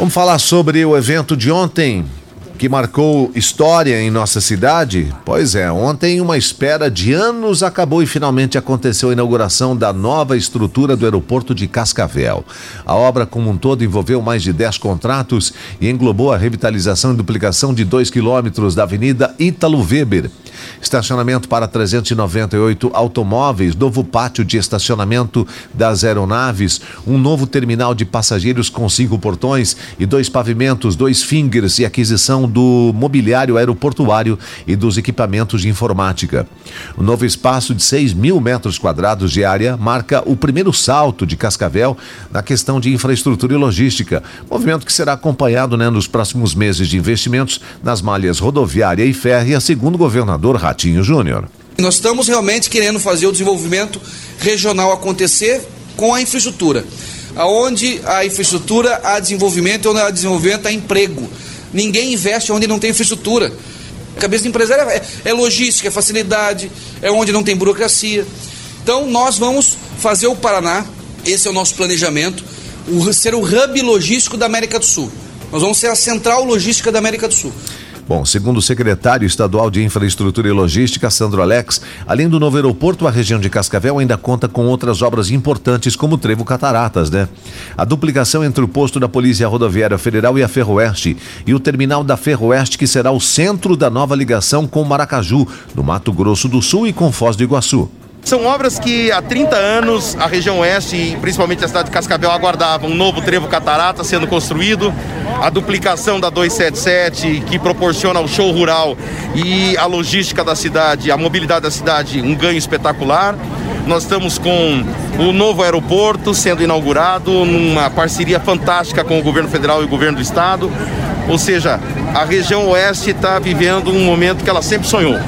Vamos falar sobre o evento de ontem que marcou história em nossa cidade? Pois é, ontem uma espera de anos acabou e finalmente aconteceu a inauguração da nova estrutura do aeroporto de Cascavel. A obra como um todo envolveu mais de 10 contratos e englobou a revitalização e duplicação de 2 quilômetros da Avenida Ítalo Weber. Estacionamento para 398 automóveis, novo pátio de estacionamento das aeronaves, um novo terminal de passageiros com cinco portões e dois pavimentos, dois fingers e aquisição do mobiliário aeroportuário e dos equipamentos de informática. O novo espaço de 6 mil metros quadrados de área marca o primeiro salto de Cascavel na questão de infraestrutura e logística, movimento que será acompanhado né, nos próximos meses de investimentos nas malhas rodoviária e férrea, segundo o governador Ratinho Júnior. Nós estamos realmente querendo fazer o desenvolvimento regional acontecer com a infraestrutura. Aonde a infraestrutura há desenvolvimento, onde há desenvolvimento há emprego. Ninguém investe onde não tem infraestrutura. A cabeça do empresário é, é logística, é facilidade, é onde não tem burocracia. Então nós vamos fazer o Paraná, esse é o nosso planejamento, ser o hub logístico da América do Sul. Nós vamos ser a central logística da América do Sul. Bom, segundo o secretário estadual de Infraestrutura e Logística, Sandro Alex, além do novo aeroporto, a região de Cascavel ainda conta com outras obras importantes, como o Trevo Cataratas, né? A duplicação entre o posto da Polícia Rodoviária Federal e a Ferroeste e o terminal da Ferroeste, que será o centro da nova ligação com Maracaju, no Mato Grosso do Sul e com Foz do Iguaçu. São obras que há 30 anos a região oeste e principalmente a cidade de Cascavel aguardavam. Um novo trevo catarata sendo construído, a duplicação da 277 que proporciona ao show rural e a logística da cidade, a mobilidade da cidade, um ganho espetacular. Nós estamos com o novo aeroporto sendo inaugurado numa parceria fantástica com o governo federal e o governo do estado. Ou seja, a região oeste está vivendo um momento que ela sempre sonhou.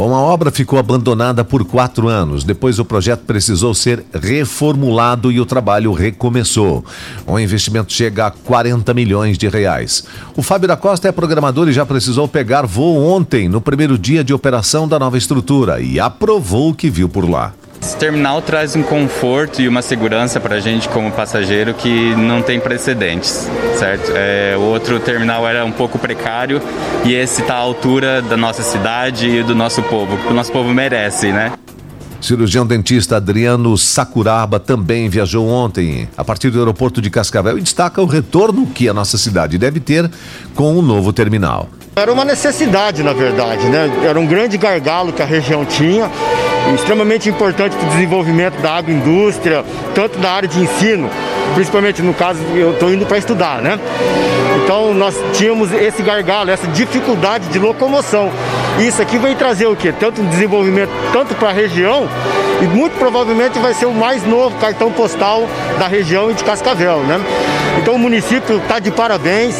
Bom, a obra ficou abandonada por quatro anos. Depois o projeto precisou ser reformulado e o trabalho recomeçou. O investimento chega a 40 milhões de reais. O Fábio da Costa é programador e já precisou pegar voo ontem, no primeiro dia de operação da nova estrutura, e aprovou o que viu por lá. Esse terminal traz um conforto e uma segurança para a gente como passageiro que não tem precedentes, certo? É, o outro terminal era um pouco precário e esse está à altura da nossa cidade e do nosso povo, que o nosso povo merece, né? Cirurgião dentista Adriano Sakuraba também viajou ontem a partir do aeroporto de Cascavel e destaca o retorno que a nossa cidade deve ter com o novo terminal. Era uma necessidade, na verdade, né? Era um grande gargalo que a região tinha extremamente importante para o desenvolvimento da agroindústria, tanto da área de ensino, principalmente no caso eu estou indo para estudar, né? Então nós tínhamos esse gargalo, essa dificuldade de locomoção. Isso aqui vai trazer o quê? Tanto um desenvolvimento tanto para a região e muito provavelmente vai ser o mais novo cartão postal da região e de Cascavel, né? Então o município está de parabéns.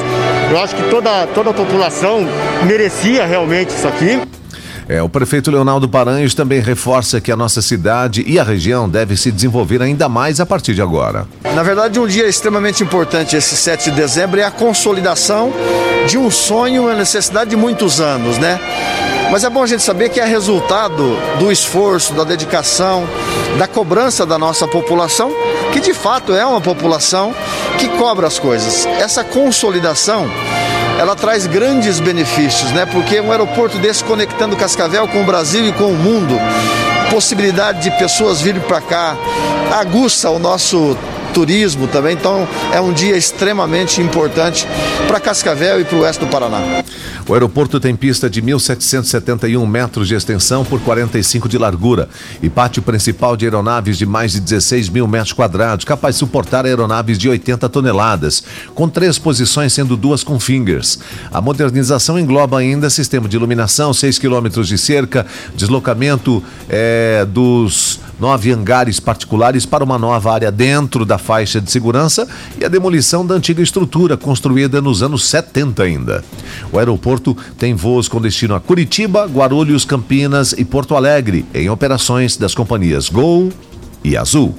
Eu acho que toda, toda a população merecia realmente isso aqui. É, o prefeito Leonardo Paranhos também reforça que a nossa cidade e a região devem se desenvolver ainda mais a partir de agora. Na verdade, um dia extremamente importante, esse 7 de dezembro, é a consolidação de um sonho, uma necessidade de muitos anos, né? Mas é bom a gente saber que é resultado do esforço, da dedicação, da cobrança da nossa população, que de fato é uma população que cobra as coisas. Essa consolidação ela traz grandes benefícios, né? Porque um aeroporto desse conectando Cascavel com o Brasil e com o mundo, possibilidade de pessoas virem para cá, aguça o nosso turismo também. Então é um dia extremamente importante para Cascavel e para o oeste do Paraná. O aeroporto tem pista de 1.771 metros de extensão por 45 de largura e pátio principal de aeronaves de mais de 16 mil metros quadrados, capaz de suportar aeronaves de 80 toneladas, com três posições, sendo duas com fingers. A modernização engloba ainda sistema de iluminação, 6 quilômetros de cerca, deslocamento é, dos nove hangares particulares para uma nova área dentro da faixa de segurança e a demolição da antiga estrutura construída nos anos 70 ainda. O aeroporto tem voos com destino a Curitiba, Guarulhos, Campinas e Porto Alegre, em operações das companhias Gol e Azul.